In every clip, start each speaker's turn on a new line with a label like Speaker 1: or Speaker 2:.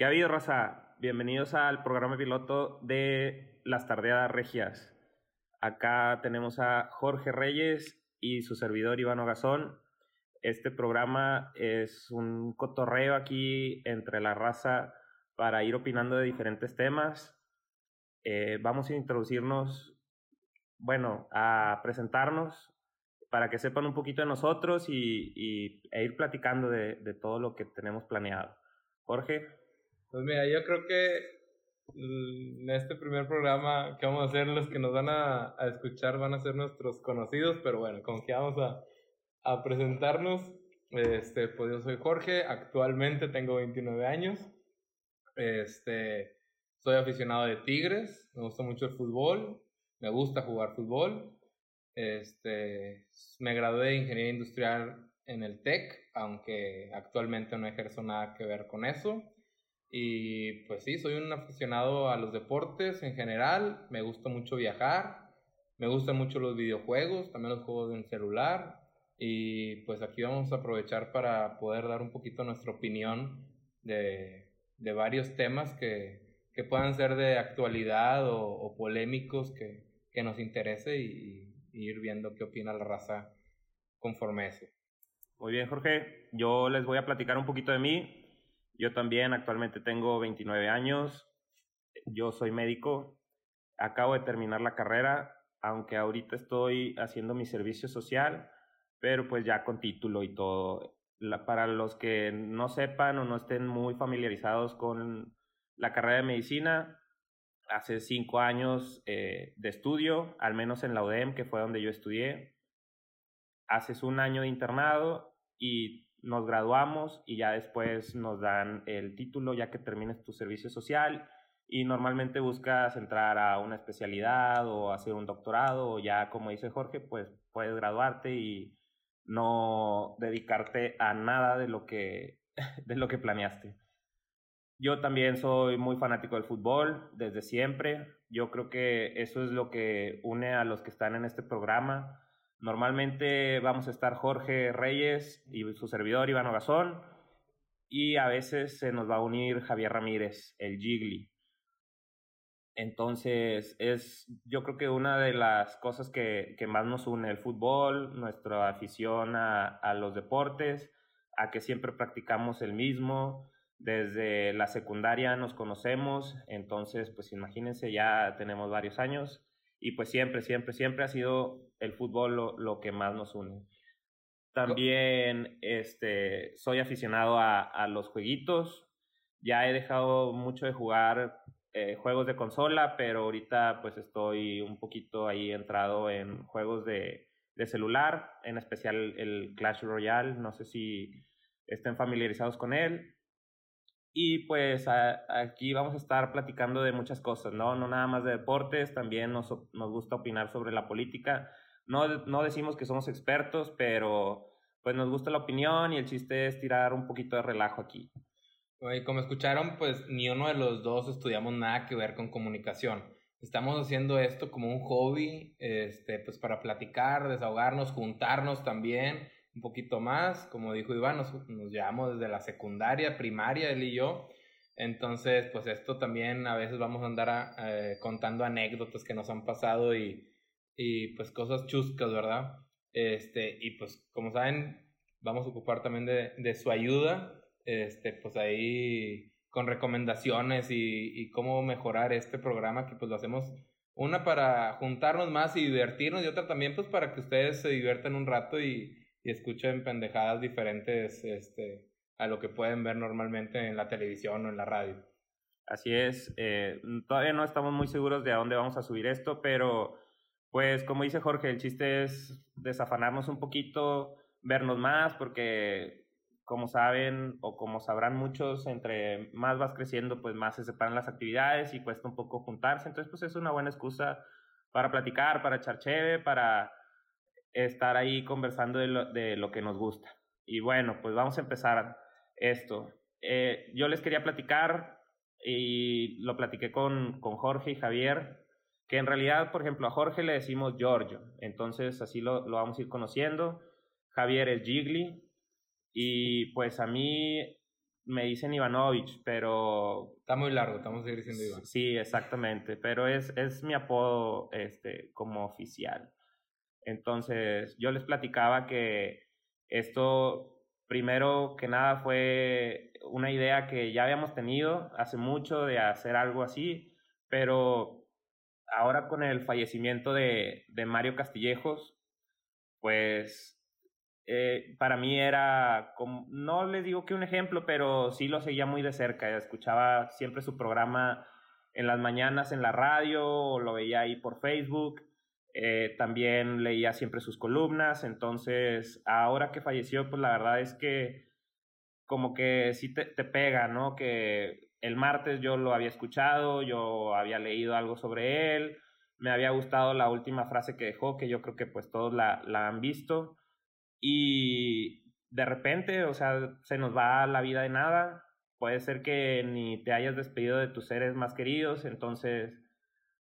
Speaker 1: ¿Qué ha habido, Raza? Bienvenidos al programa piloto de Las Tardeadas Regias. Acá tenemos a Jorge Reyes y su servidor Iván Ogazón. Este programa es un cotorreo aquí entre la raza para ir opinando de diferentes temas. Eh, vamos a introducirnos, bueno, a presentarnos para que sepan un poquito de nosotros y, y e ir platicando de, de todo lo que tenemos planeado. Jorge.
Speaker 2: Pues mira, yo creo que en este primer programa que vamos a hacer, los que nos van a, escuchar van a ser nuestros conocidos, pero bueno, vamos a, a presentarnos. Este, pues yo soy Jorge, actualmente tengo 29 años. Este, soy aficionado de Tigres, me gusta mucho el fútbol, me gusta jugar fútbol. Este, me gradué de ingeniería industrial en el TEC, aunque actualmente no ejerzo nada que ver con eso. Y pues sí, soy un aficionado a los deportes en general, me gusta mucho viajar, me gustan mucho los videojuegos, también los juegos en celular. Y pues aquí vamos a aprovechar para poder dar un poquito nuestra opinión de, de varios temas que, que, puedan ser de actualidad o, polémicos que, que, nos interese y, ir viendo qué opina la raza conforme eso.
Speaker 1: Muy bien, Jorge. Yo les voy a platicar un poquito de mí. Yo también actualmente tengo 29 años, yo soy médico, acabo de terminar la carrera, aunque ahorita estoy haciendo mi servicio social, pero pues ya con título y todo. para los que no sepan o no estén muy familiarizados con la carrera de medicina, hace cinco años eh, de estudio, al menos en la UDEM, que fue donde yo estudié. Haces un año de internado y nos graduamos y ya después nos dan el título ya que termines tu servicio social y normalmente buscas entrar a una especialidad o hacer un doctorado o ya como dice Jorge pues puedes graduarte y no dedicarte a nada de lo que de lo que planeaste. Yo también soy muy fanático del fútbol desde siempre. Yo creo que eso es lo que une a los que están en este programa Normalmente vamos a estar Jorge Reyes y su servidor Iván Ogazón. Y a veces se nos va a unir Javier Ramírez, el Gigli. Entonces, es yo creo que una de las cosas que, que más nos une el fútbol, nuestra afición a, a los deportes, a que siempre practicamos el mismo. Desde la secundaria nos conocemos, entonces, pues imagínense, ya tenemos varios años y pues siempre, siempre, siempre ha sido el fútbol lo, lo que más nos une. También este, soy aficionado a, a, los jueguitos. Ya he dejado mucho de jugar eh, juegos de consola, pero ahorita pues estoy un poquito ahí entrado en juegos de, de celular, en especial el Clash Royale. No sé si estén familiarizados con él. Y pues a, aquí vamos a estar platicando de muchas cosas, ¿no? No nada más de deportes, también nos, nos gusta opinar sobre la política. No, no decimos que somos expertos, pero pues nos gusta la opinión y el chiste es tirar un poquito de relajo aquí.
Speaker 2: Y como escucharon, pues ni uno de los dos estudiamos nada que ver con comunicación. Estamos haciendo esto como un hobby, este, pues para platicar, desahogarnos, juntarnos también un poquito más. Como dijo Iván, nos, nos llevamos desde la secundaria, primaria, él y yo. Entonces, pues esto también a veces vamos a andar eh, contando anécdotas que nos han pasado y, y pues cosas chuscas, ¿verdad? Este, y pues como saben, vamos a ocupar también de, de su ayuda, este, pues ahí con recomendaciones y, y cómo mejorar este programa que pues lo hacemos una para juntarnos más y divertirnos y otra también pues para que ustedes se diviertan un rato y, y escuchen pendejadas diferentes este, a lo que pueden ver normalmente en la televisión o en la radio.
Speaker 1: Así es, eh, todavía no estamos muy seguros de a dónde vamos a subir esto, pero pues como dice Jorge, el chiste es desafanarnos un poquito, vernos más, porque como saben o como sabrán muchos, entre más vas creciendo, pues más se separan las actividades y cuesta un poco juntarse, entonces pues es una buena excusa para platicar, para echar cheve, para estar ahí conversando de lo, de lo que nos gusta. Y bueno, pues vamos a empezar esto. Eh, yo les quería platicar y lo platiqué con, con Jorge y Javier, que en realidad, por ejemplo, a Jorge le decimos Giorgio, entonces así lo, lo vamos a ir conociendo. Javier es Gigli y pues a mí me dicen Ivanovich, pero...
Speaker 2: Está muy largo, estamos seguir diciendo Iván.
Speaker 1: Sí, exactamente, pero es, es mi apodo este, como oficial. Entonces, yo les platicaba que esto, primero que nada, fue una idea que ya habíamos tenido hace mucho de hacer algo así, pero ahora con el fallecimiento de, Mario Castillejos, pues eh, para mí era, como, no les digo que un ejemplo, pero sí lo seguía muy de cerca. Escuchaba siempre su programa en las mañanas en la radio, o lo veía ahí por Facebook. Eh, también leía siempre sus columnas. Entonces, ahora que falleció, pues la verdad es que como que sí te, te pega, ¿no? Que el martes yo lo había escuchado, yo había leído algo sobre él, me había gustado la última frase que dejó, que yo creo que pues todos la, la han visto y de repente, o sea, se nos va la vida de nada. Puede ser que ni te hayas despedido de tus seres más queridos, entonces,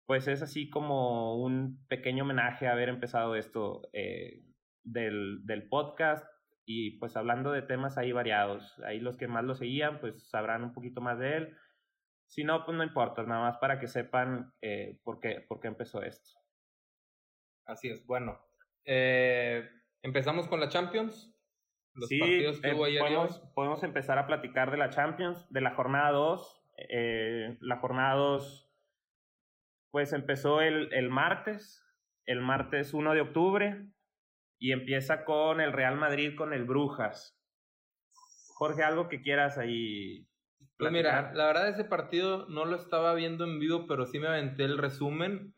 Speaker 1: pues es así como un pequeño homenaje a haber empezado esto eh, del, del podcast y pues hablando de temas ahí variados. Ahí los que más lo seguían, pues sabrán un poquito más de él. Si no, pues no importa, nada más para que sepan eh, por, qué, por qué empezó esto.
Speaker 2: Así es, bueno. Eh, Empezamos con la Champions.
Speaker 1: Los partidos que eh, hubo ayer podemos, podemos, empezar a platicar de la Champions, de la jornada 2. Eh, la jornada 2, pues empezó el, el martes, el martes 1 de octubre, y empieza con el Real Madrid con el Brujas. Jorge, algo que quieras ahí.
Speaker 2: Pues mira, la verdad ese partido no lo estaba viendo en vivo, pero sí me aventé el resumen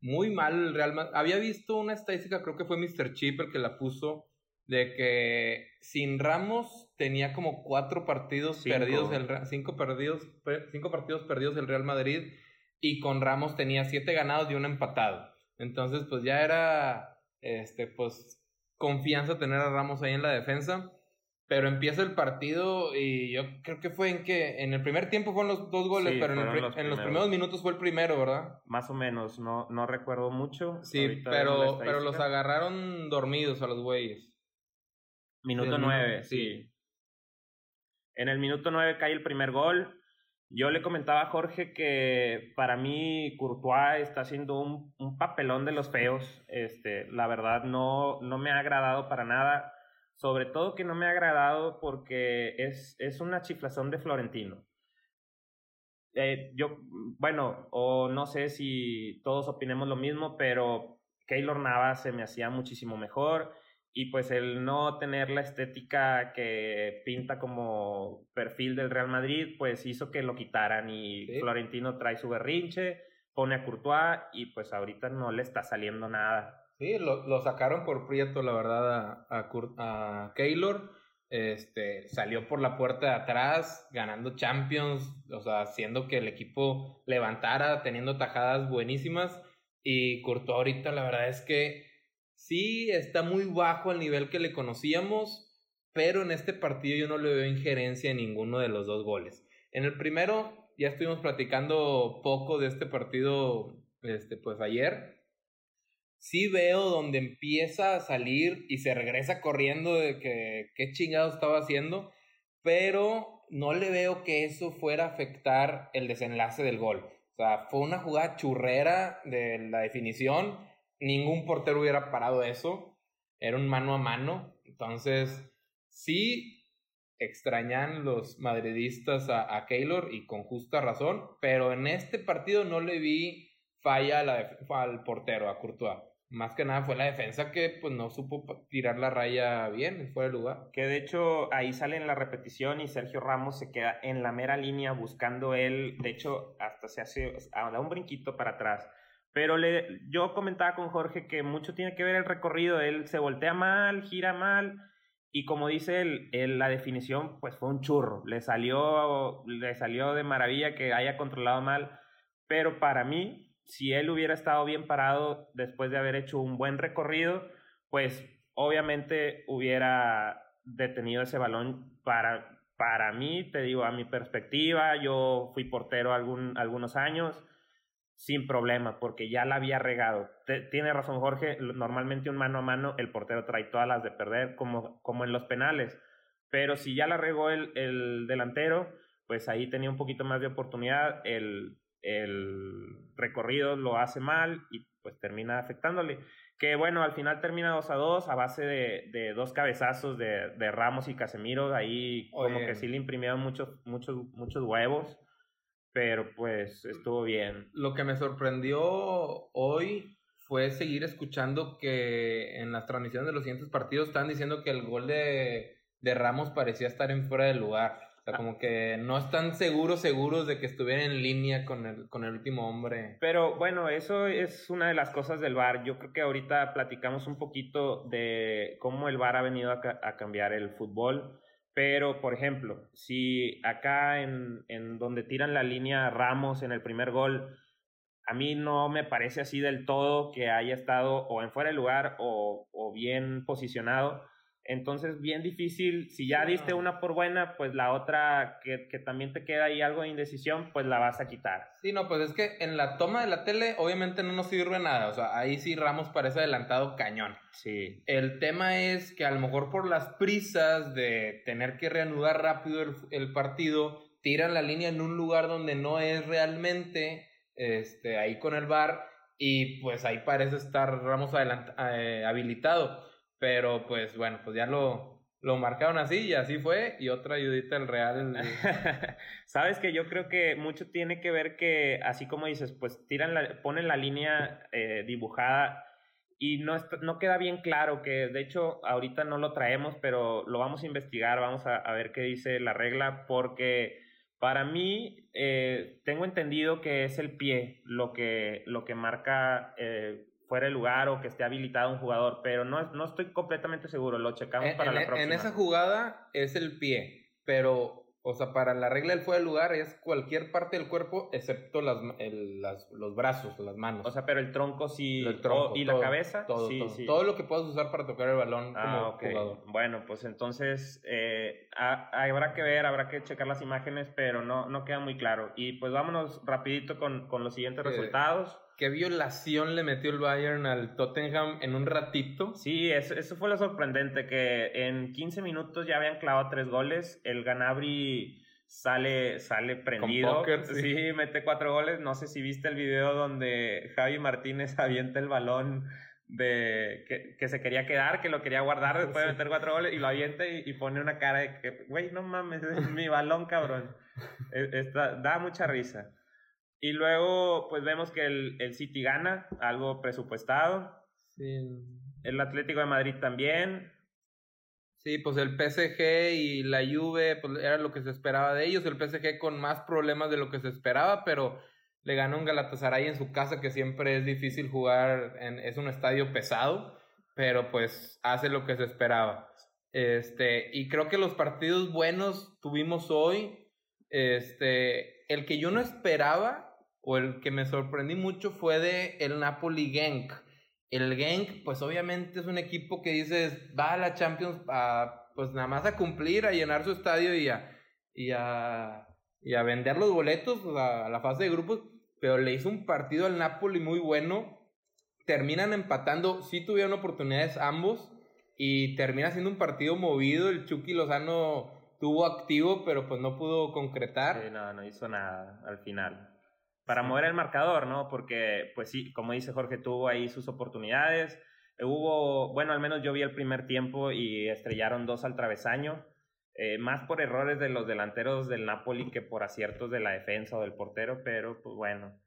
Speaker 2: muy mal el Real Madrid. Había visto una estadística, creo que fue Mr. Chip el que la puso, de que sin Ramos tenía como cuatro partidos perdidos, el, cinco, perdidos, cinco partidos perdidos el Real Madrid y con Ramos tenía siete ganados y un empatado. Entonces, pues ya era, este, pues, confianza tener a Ramos ahí en la defensa. Pero empieza el partido y yo creo que fue en que en el primer tiempo fueron los dos goles, pero en, los, primeros minutos fue el primero, ¿verdad?
Speaker 1: Más o menos, no, no recuerdo mucho.
Speaker 2: Sí, pero, pero los agarraron dormidos a los güeyes.
Speaker 1: Minuto nueve, sí. En el minuto nueve cae el primer gol. Yo le comentaba a Jorge que para mí Courtois está haciendo un, papelón de los feos. Este, la verdad no, no me ha agradado para nada sobre todo que no me ha agradado porque es, es una chiflazón de Florentino. Eh, yo, bueno, o no sé si todos opinemos lo mismo, pero Keylor Navas se me hacía muchísimo mejor y pues el no tener la estética que pinta como perfil del Real Madrid, pues hizo que lo quitaran y Florentino trae su berrinche, pone a Courtois y pues ahorita no le está saliendo nada.
Speaker 2: Sí, lo, lo sacaron por Prieto, la verdad, a, a, a Keylor. Este, salió por la puerta de atrás, ganando Champions, o sea, haciendo que el equipo levantara, teniendo tajadas buenísimas. Y Courtois ahorita, la verdad es que sí está muy bajo al nivel que le conocíamos, pero en este partido yo no le veo injerencia en ninguno de los dos goles. En el primero, ya estuvimos platicando poco de este partido, este, pues ayer, sí veo donde empieza a salir y se regresa corriendo de que qué chingado estaba haciendo, pero no le veo que eso fuera a afectar el desenlace del gol. O sea, fue una jugada churrera de la definición, ningún portero hubiera parado eso, era un mano a mano, entonces sí extrañan los madridistas a, a Keylor y con justa razón, pero en este partido no le vi falla al portero, a Courtois más que nada fue la defensa que pues no supo tirar la raya bien fuera de lugar.
Speaker 1: Que de hecho ahí sale la repetición y Sergio Ramos se queda en la mera línea buscando él, de hecho hasta se hace, da un brinquito para atrás. Pero le, yo comentaba con Jorge que mucho tiene que ver el recorrido, él se voltea mal, gira mal y como dice él, la definición pues fue un churro, le salió, le salió de maravilla que haya controlado mal, pero para mí si él hubiera estado bien parado después de haber hecho un buen recorrido, pues obviamente hubiera detenido ese balón para, para mí, te digo, a mi perspectiva, yo fui portero algún, algunos años sin problema, porque ya la había regado. tiene razón Jorge, normalmente un mano a mano el portero trae todas las de perder, como, como en los penales. Pero si ya la regó el, el delantero, pues ahí tenía un poquito más de oportunidad. El, el recorrido lo hace mal y pues termina afectándole. Que bueno, al final termina 2 a 2 a base de, de dos cabezazos de, de, Ramos y Casemiro. Ahí como que sí le imprimieron muchos, muchos, muchos huevos, pero pues estuvo bien.
Speaker 2: Lo que me sorprendió hoy fue seguir escuchando que en las transmisiones de los siguientes partidos están diciendo que el gol de, de Ramos parecía estar en fuera de lugar. O sea, como que no están seguros, seguros de que estuviera en línea con el, con el último hombre.
Speaker 1: Pero bueno, eso es una de las cosas del VAR. Yo creo que ahorita platicamos un poquito de cómo el VAR ha venido a, a cambiar el fútbol. Pero, por ejemplo, si acá en, en donde tiran la línea Ramos en el primer gol, a mí no me parece así del todo que haya estado o en fuera de lugar o, o bien posicionado entonces, bien difícil, si ya diste una por buena, pues la otra que, que, también te queda ahí algo de indecisión, pues la vas a quitar.
Speaker 2: Sí, no, pues es que en la toma de la tele obviamente no nos sirve nada, o sea, ahí sí Ramos parece adelantado cañón.
Speaker 1: Sí.
Speaker 2: El tema es que a lo mejor por las prisas de tener que reanudar rápido el, el partido, tiran la línea en un lugar donde no es realmente, este, ahí con el bar, y pues ahí parece estar Ramos adelant eh, habilitado. Pero pues bueno, pues ya lo, lo marcaron así y así fue. Y otra ayudita al Real.
Speaker 1: Sabes que yo creo que mucho tiene que ver que, así como dices, pues tiran la, ponen la línea eh, dibujada y no, no queda bien claro que, de hecho, ahorita no lo traemos, pero lo vamos a investigar, vamos a, a ver qué dice la regla, porque para mí eh, tengo entendido que es el pie lo que, lo que marca eh, fuera el lugar o que esté habilitado un jugador, pero no, no estoy completamente seguro, lo checamos para la
Speaker 2: e,
Speaker 1: próxima.
Speaker 2: En esa jugada es el pie, pero, o sea, para la regla del fuera del lugar es cualquier parte del cuerpo excepto las, el, las, los brazos, las manos.
Speaker 1: O sea, pero el tronco sí, el tronco, y todo, la cabeza,
Speaker 2: todo,
Speaker 1: sí,
Speaker 2: todo,
Speaker 1: sí.
Speaker 2: todo lo que puedas usar para tocar el balón
Speaker 1: ah,
Speaker 2: como
Speaker 1: okay.
Speaker 2: jugador.
Speaker 1: Bueno, pues entonces eh, a, habrá que ver, habrá que checar las imágenes, pero no, no queda muy claro. Y pues vámonos rapidito con, con los siguientes
Speaker 2: Eh,
Speaker 1: resultados.
Speaker 2: ¿Qué violación le metió el Bayern al Tottenham en un ratito?
Speaker 1: Sí, eso, eso, fue lo sorprendente, que en 15 minutos ya habían clavado tres goles. El Ganabri sale, sale prendido.
Speaker 2: Póker, sí.
Speaker 1: sí. mete cuatro goles. No sé si viste el video donde Javi Martínez avienta el balón de que, que se quería quedar, que lo quería guardar después sí. de meter cuatro goles y lo avienta y, y pone una cara de que, güey, no mames, es mi balón, cabrón. Está, da mucha risa. Y luego, pues vemos que el, el City gana, algo presupuestado.
Speaker 2: Sí.
Speaker 1: El Atlético de Madrid también.
Speaker 2: Sí, pues el PSG y la Juve, pues era lo que se esperaba de ellos. El PSG con más problemas de lo que se esperaba, pero le ganó un Galatasaray en su casa, que siempre es difícil jugar, en, es un estadio pesado, pero pues hace lo que se esperaba. Este, y creo que los partidos buenos tuvimos hoy. Este, el que yo no esperaba o el que me sorprendí mucho fue de el Napoli Genk. El Genk, pues obviamente es un equipo que dices, va a la Champions a, pues nada más a cumplir, a llenar su estadio y a, y a, y a vender los boletos a, la fase de grupos, pero le hizo un partido al Napoli muy bueno. Terminan empatando, sí tuvieron oportunidades ambos y termina siendo un partido movido. El Chucky Lozano tuvo activo, pero pues no pudo concretar.
Speaker 1: Sí, no, no hizo nada al final para mover el marcador, ¿no? Porque, pues sí, como dice Jorge, tuvo ahí sus oportunidades. Hubo, bueno, al menos yo vi el primer tiempo y estrellaron dos al travesaño, eh, más por errores de los delanteros del Napoli que por aciertos de la defensa o del portero, pero pues bueno.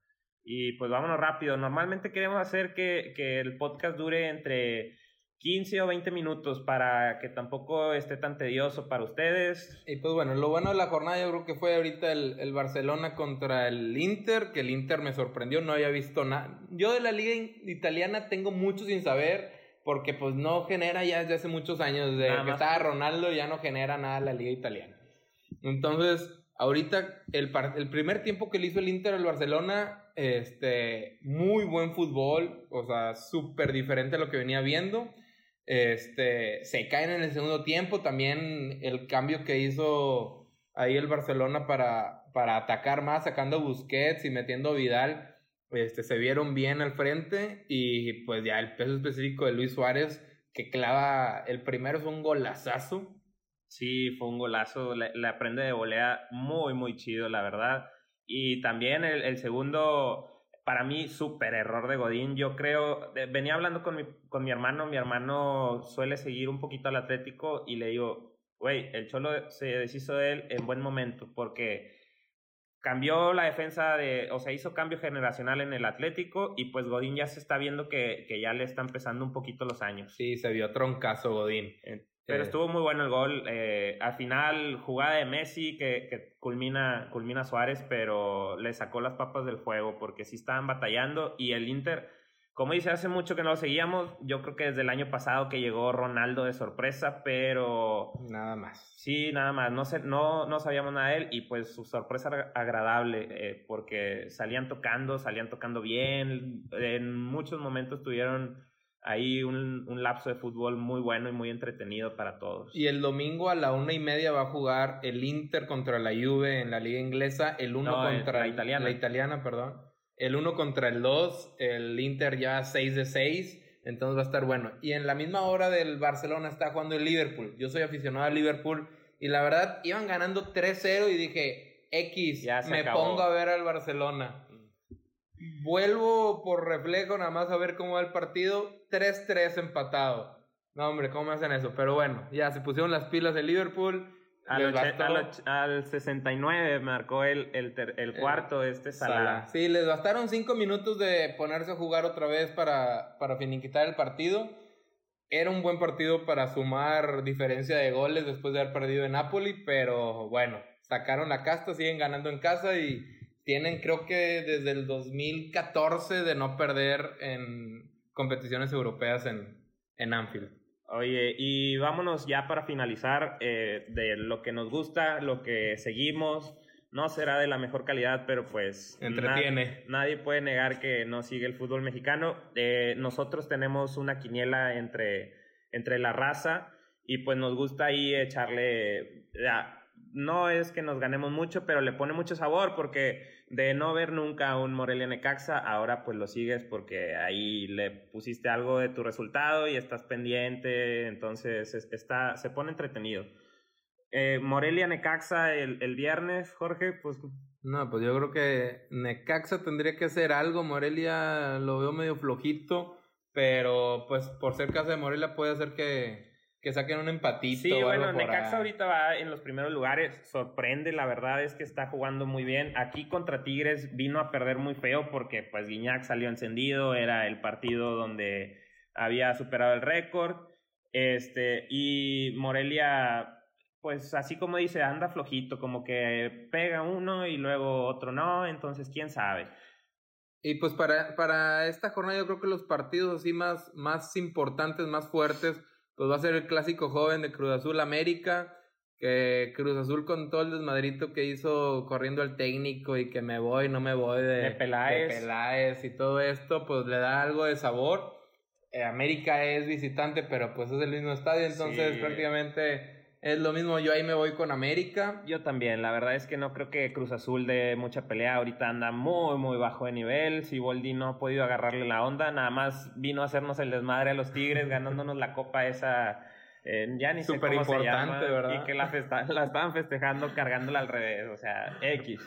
Speaker 1: Y pues vámonos rápido. Normalmente queremos hacer que, que el podcast dure entre 15 o 20 minutos para que tampoco esté tan tedioso para ustedes.
Speaker 2: Y pues bueno, lo bueno de la jornada yo creo que fue ahorita el, el Barcelona contra el Inter, que el Inter me sorprendió, no había visto nada. Yo de la liga italiana tengo mucho sin saber, porque pues no genera ya desde hace muchos años, desde que estaba Ronaldo ya no genera nada la liga italiana. Entonces, ahorita el, el primer tiempo que le hizo el Inter al Barcelona, este, muy buen fútbol, o sea, súper diferente a lo que venía viendo. Este, se caen en el segundo tiempo. También el cambio que hizo ahí el Barcelona para, para atacar más, sacando Busquets y metiendo Vidal, este, se vieron bien al frente. Y pues ya el peso específico de Luis Suárez, que clava el primero es un golazazo.
Speaker 1: Sí, fue un golazo, le, aprende de volea muy, muy chido, la verdad. Y también el segundo, para mí, súper error de Godín. Yo creo, venía hablando con mi, con mi hermano, mi hermano suele seguir un poquito al Atlético y le digo, güey, el Cholo se deshizo de él en buen momento porque cambió la defensa de, o sea, hizo cambio generacional en el Atlético y pues Godín ya se está viendo que, que ya le está empezando un poquito los años.
Speaker 2: Sí, se vio troncazo Godín.
Speaker 1: Pero estuvo muy bueno el gol. Eh, al final, jugada de Messi que, que, culmina, culmina Suárez, pero le sacó las papas del fuego porque sí estaban batallando. Y el Inter, como dice, hace mucho que no lo seguíamos. Yo creo que desde el año pasado que llegó Ronaldo de sorpresa, pero.
Speaker 2: Nada más.
Speaker 1: Sí, nada más. No, sé, no, no sabíamos nada de él y pues su sorpresa agradable eh, porque salían tocando, salían tocando bien. En muchos momentos tuvieron ahí un, un, lapso de fútbol muy bueno y muy entretenido para todos.
Speaker 2: Y el domingo a la una y media va a jugar el Inter contra la Juve en la liga inglesa, el uno contra
Speaker 1: la italiana.
Speaker 2: La italiana, perdón. El uno contra el dos, el Inter ya 6 de 6, entonces va a estar bueno. Y en la misma hora del Barcelona está jugando el Liverpool. Yo soy aficionado al Liverpool y la verdad iban ganando 3-0 y dije, X, me pongo a ver al Barcelona. Vuelvo por reflejo nada más a ver cómo va el partido. 3-3 empatado. No, hombre, ¿cómo hacen eso? Pero bueno, ya se pusieron las pilas de Liverpool.
Speaker 1: Al, al, 69 marcó el, el, el cuarto este Salah.
Speaker 2: Sí, les bastaron 5 minutos de ponerse a jugar otra vez para, para finiquitar el partido. Era un buen partido para sumar diferencia de goles después de haber perdido en Napoli, pero bueno, sacaron la casta, siguen ganando en casa y tienen creo que desde el 2014 de no perder en competiciones europeas en, en Anfield.
Speaker 1: Oye, y vámonos ya para finalizar eh, de lo que nos gusta, lo que seguimos. No será de la mejor calidad, pero pues...
Speaker 2: Entretiene.
Speaker 1: nadie puede negar que no sigue el fútbol mexicano. Eh, nosotros tenemos una quiniela entre, entre la raza y pues nos gusta ahí echarle no es que nos ganemos mucho, pero le pone mucho sabor porque de no ver nunca un Morelia Necaxa, ahora pues lo sigues porque ahí le pusiste algo de tu resultado y estás pendiente, entonces está, se pone entretenido. Eh, Morelia Necaxa el, el viernes, Jorge, pues...
Speaker 2: No, pues yo creo que Necaxa tendría que hacer algo, Morelia lo veo medio flojito, pero pues por ser casa de Morelia puede ser que que saquen un empatito.
Speaker 1: Sí, bueno, Necaxa ahorita va en los primeros lugares, sorprende, la verdad es que está jugando muy bien. Aquí contra Tigres vino a perder muy feo porque pues Guiñac salió encendido, era el partido donde había superado el récord. Este, y Morelia, pues así como dice, anda flojito, como que pega uno y luego otro no, entonces quién sabe.
Speaker 2: Y pues para, para esta jornada yo creo que los partidos así más, más importantes, más fuertes, pues va a ser el clásico joven de Cruz Azul América, que Cruz Azul con todo el desmadrito que hizo corriendo al técnico y que me voy, no me voy de,
Speaker 1: de
Speaker 2: Peláez. y todo esto, pues le da algo de sabor. Eh, América es visitante, pero pues es el mismo estadio, entonces prácticamente es lo mismo, yo ahí me voy con América.
Speaker 1: Yo también, la verdad es que no creo que Cruz Azul de mucha pelea, ahorita anda muy, muy bajo de nivel. Si Boldi no ha podido agarrarle la onda, nada más vino a hacernos el desmadre a los Tigres, ganándonos la copa esa, eh, ya ni sé cómo importante, ¿verdad? Y que la, la estaban festejando cargándola al revés, o sea, X.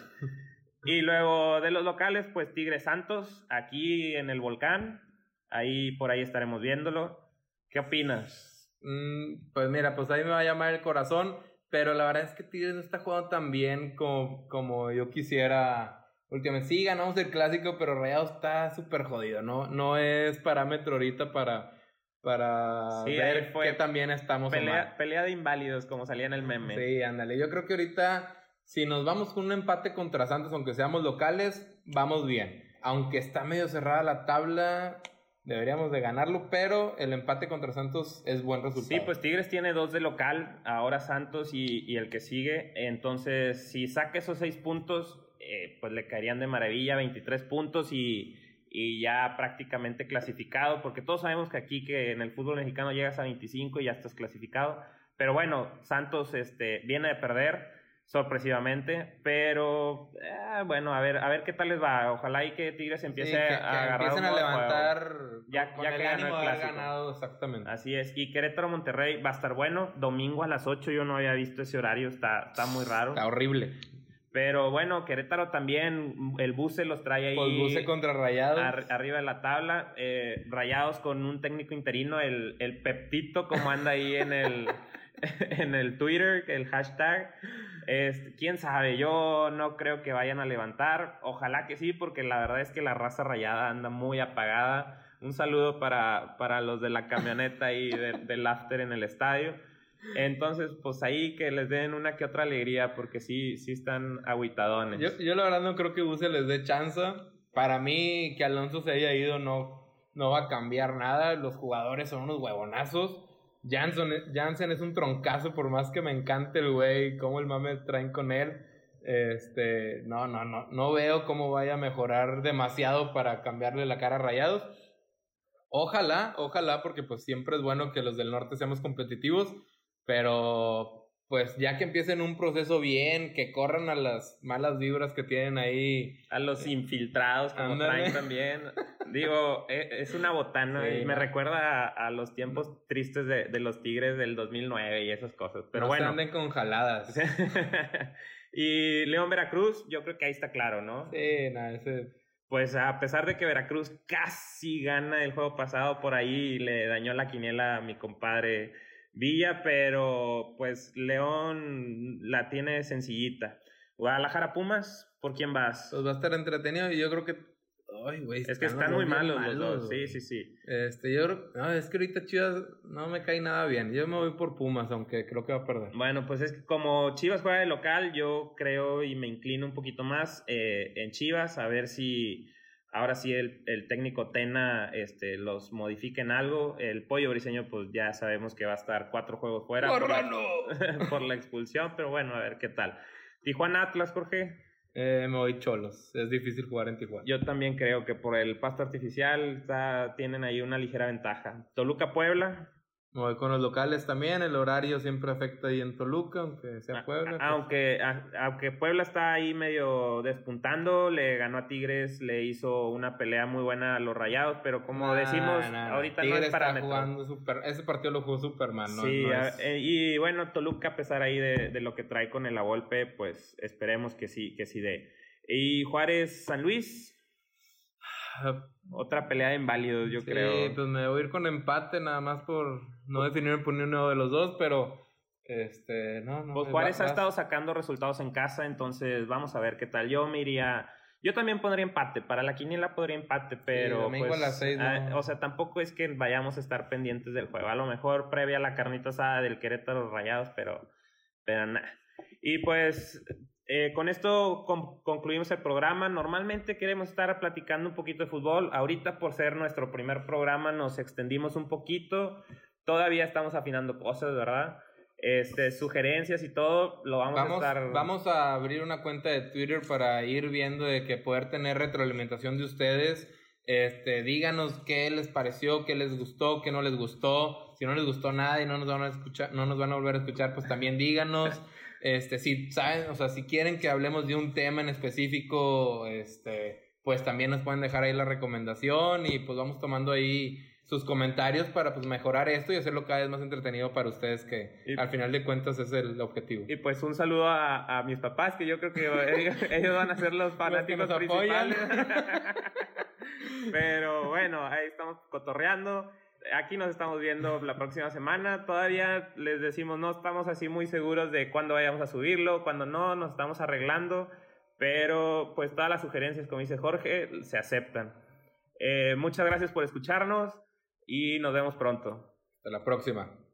Speaker 1: Y luego de los locales, pues Tigres Santos, aquí en el volcán, ahí por ahí estaremos viéndolo. ¿Qué opinas?
Speaker 2: Mm, pues mira, pues ahí me va a llamar el corazón, pero la verdad es que Tigres no está jugando tan bien como, como yo quisiera. Últimamente sí ganamos el clásico, pero Rayado está súper jodido, ¿no? No es parámetro ahorita para, para ver que también estamos
Speaker 1: pelea, pelea de inválidos, como salía en el meme.
Speaker 2: Sí, ándale. Yo creo que ahorita, si nos vamos con un empate contra Santos, aunque seamos locales, vamos bien. Aunque está medio cerrada la tabla, Deberíamos de ganarlo, pero el empate contra Santos es buen resultado.
Speaker 1: Sí, pues Tigres tiene dos de local, ahora Santos y, el que sigue. Entonces, si saca esos seis puntos, eh, pues le caerían de maravilla 23 puntos y, y, ya prácticamente clasificado, porque todos sabemos que aquí que en el fútbol mexicano llegas a 25 y ya estás clasificado. Pero bueno, Santos este, viene de perder sorpresivamente, pero eh, bueno, a ver, a ver qué tal les va. Ojalá y que Tigres empiece
Speaker 2: Sí, que- que
Speaker 1: a agarrar
Speaker 2: empiecen a
Speaker 1: juego.
Speaker 2: levantar
Speaker 1: Ya-
Speaker 2: con
Speaker 1: ya
Speaker 2: el
Speaker 1: que ganó
Speaker 2: ánimo
Speaker 1: el clásico.
Speaker 2: ganado exactamente.
Speaker 1: Así es. Y Querétaro Monterrey va a estar bueno. Domingo a las 8 yo no había visto ese horario, está, está muy raro.
Speaker 2: Está horrible.
Speaker 1: Pero bueno, Querétaro también, el Buse los trae ahí.
Speaker 2: Pues Buce contra Rayados.
Speaker 1: ar- arriba de la tabla, eh, rayados con un técnico interino, el, el Peptito, como anda ahí en el, en el Twitter, el hashtag. Este, Quién sabe, yo no creo que vayan a levantar. Ojalá que sí, porque la verdad es que la raza rayada anda muy apagada. Un saludo para, para los de la camioneta y de- del after en el estadio. Entonces, pues ahí que les den una que otra alegría, porque sí, sí están aguitadones.
Speaker 2: Yo, yo la verdad no creo que Buce les dé chance. Para mí, que Alonso se haya ido no, no va a cambiar nada. Los jugadores son unos huevonazos. Jansen, Jansen es un troncazo, por más que me encante el güey, cómo el mame traen con él. Este, no, no, no, no veo cómo vaya a mejorar demasiado para cambiarle la cara a Rayados. Ojalá, ojalá, porque pues siempre es bueno que los del norte seamos competitivos, pero pues ya que empiecen un proceso bien, que corran a las malas vibras que tienen ahí.
Speaker 1: A los infiltrados, como traen también. Digo, e- es una botana
Speaker 2: Sí,
Speaker 1: y me
Speaker 2: no.
Speaker 1: recuerda a, a los tiempos tristes de, de los Tigres del 2009 y esas cosas. Pero
Speaker 2: no se
Speaker 1: bueno.
Speaker 2: anden con jaladas.
Speaker 1: y León Veracruz, yo creo que ahí está claro, ¿no?
Speaker 2: Sí, nada, ese.
Speaker 1: Pues a pesar de que Veracruz casi gana el juego pasado por ahí, le dañó la quiniela a mi compadre Villa, pero pues León la tiene sencillita. Guadalajara Pumas, ¿por quién vas?
Speaker 2: Pues va a estar entretenido y yo creo que. Ay, güey.
Speaker 1: Es que están muy malos los dos. Sí, sí, sí.
Speaker 2: Este, yo creo. No, es que ahorita Chivas no me cae nada bien. Yo me voy por Pumas, aunque creo que va a perder.
Speaker 1: Bueno, pues es que como Chivas juega de local, yo creo y me inclino un poquito más eh, en Chivas, a ver si ahora sí el, el técnico Tena este, los modifica en algo. El pollo briseño, pues ya sabemos que va a estar cuatro juegos fuera por la, por la expulsión, pero bueno, a ver qué tal. Tijuana Atlas, Jorge.
Speaker 2: Eh, me voy cholos. Es difícil jugar en Tijuana.
Speaker 1: Yo también creo que por el pasto artificial está- tienen ahí una ligera ventaja. Toluca Puebla.
Speaker 2: Me voy con los locales también. El horario siempre afecta ahí en Toluca, aunque sea Puebla.
Speaker 1: A-
Speaker 2: pues,
Speaker 1: Aunque, a- aunque Puebla está ahí medio despuntando, le ganó a Tigres, le hizo una pelea muy buena a los Rayados, pero como
Speaker 2: nah,
Speaker 1: decimos,
Speaker 2: nah,
Speaker 1: ahorita
Speaker 2: Tigres
Speaker 1: no es
Speaker 2: está
Speaker 1: parámetro.
Speaker 2: jugando super- Ese partido lo jugó Superman, ¿no?
Speaker 1: sí,
Speaker 2: no
Speaker 1: a-
Speaker 2: es-
Speaker 1: eh, y bueno, Toluca, a pesar ahí de, de lo que trae con el Avolpe, pues esperemos que sí, que sí dé. Y Juárez San Luis, otra pelea de inválidos, yo
Speaker 2: Sí,
Speaker 1: creo.
Speaker 2: pues me voy a ir con empate nada más por no definirme por de los dos, pero este, no, no.
Speaker 1: Pues
Speaker 2: va-
Speaker 1: Juárez ha estado sacando resultados en casa, entonces vamos a ver qué tal. Yo me iría. Yo también pondría empate. Para la quiniela podría empate, pero.
Speaker 2: domingo
Speaker 1: pues,
Speaker 2: a las seis, ¿no?
Speaker 1: ah, o sea, tampoco es que vayamos a estar pendientes del juego. A lo mejor previa la carnita asada del Querétaro Rayados, pero. Pero nada. Y pues. Eh, con esto con- concluimos el programa. Normalmente queremos estar platicando un poquito de fútbol. Ahorita, por ser nuestro primer programa, nos extendimos un poquito. Todavía estamos afinando cosas, ¿verdad? Este, sugerencias y todo, lo vamos,
Speaker 2: Vamos,
Speaker 1: a estar.
Speaker 2: vamos a abrir una cuenta de Twitter para ir viendo de que poder tener retroalimentación de ustedes. Este, díganos qué les pareció, qué les gustó, qué no les gustó. Si no les gustó nada y no nos van a escuchar, no nos van a volver a escuchar, pues también díganos. Este, si saben, o sea, si quieren que hablemos de un tema en específico, este, pues también nos pueden dejar ahí la recomendación y pues vamos tomando ahí sus comentarios para pues mejorar esto y hacerlo cada vez más entretenido para ustedes que
Speaker 1: Y-
Speaker 2: al final de cuentas es el objetivo.
Speaker 1: Y pues un saludo a, a mis papás, que yo creo que ellos, ellos van a ser los fanáticos
Speaker 2: nos
Speaker 1: principales. Pero bueno, ahí estamos cotorreando. Aquí nos estamos viendo la próxima semana. Todavía les decimos, no estamos así muy seguros de cuándo vayamos a subirlo, cuándo no, nos estamos arreglando. Pero pues todas las sugerencias, como dice Jorge, se aceptan. Eh, muchas gracias por escucharnos y nos vemos pronto.
Speaker 2: Hasta la próxima.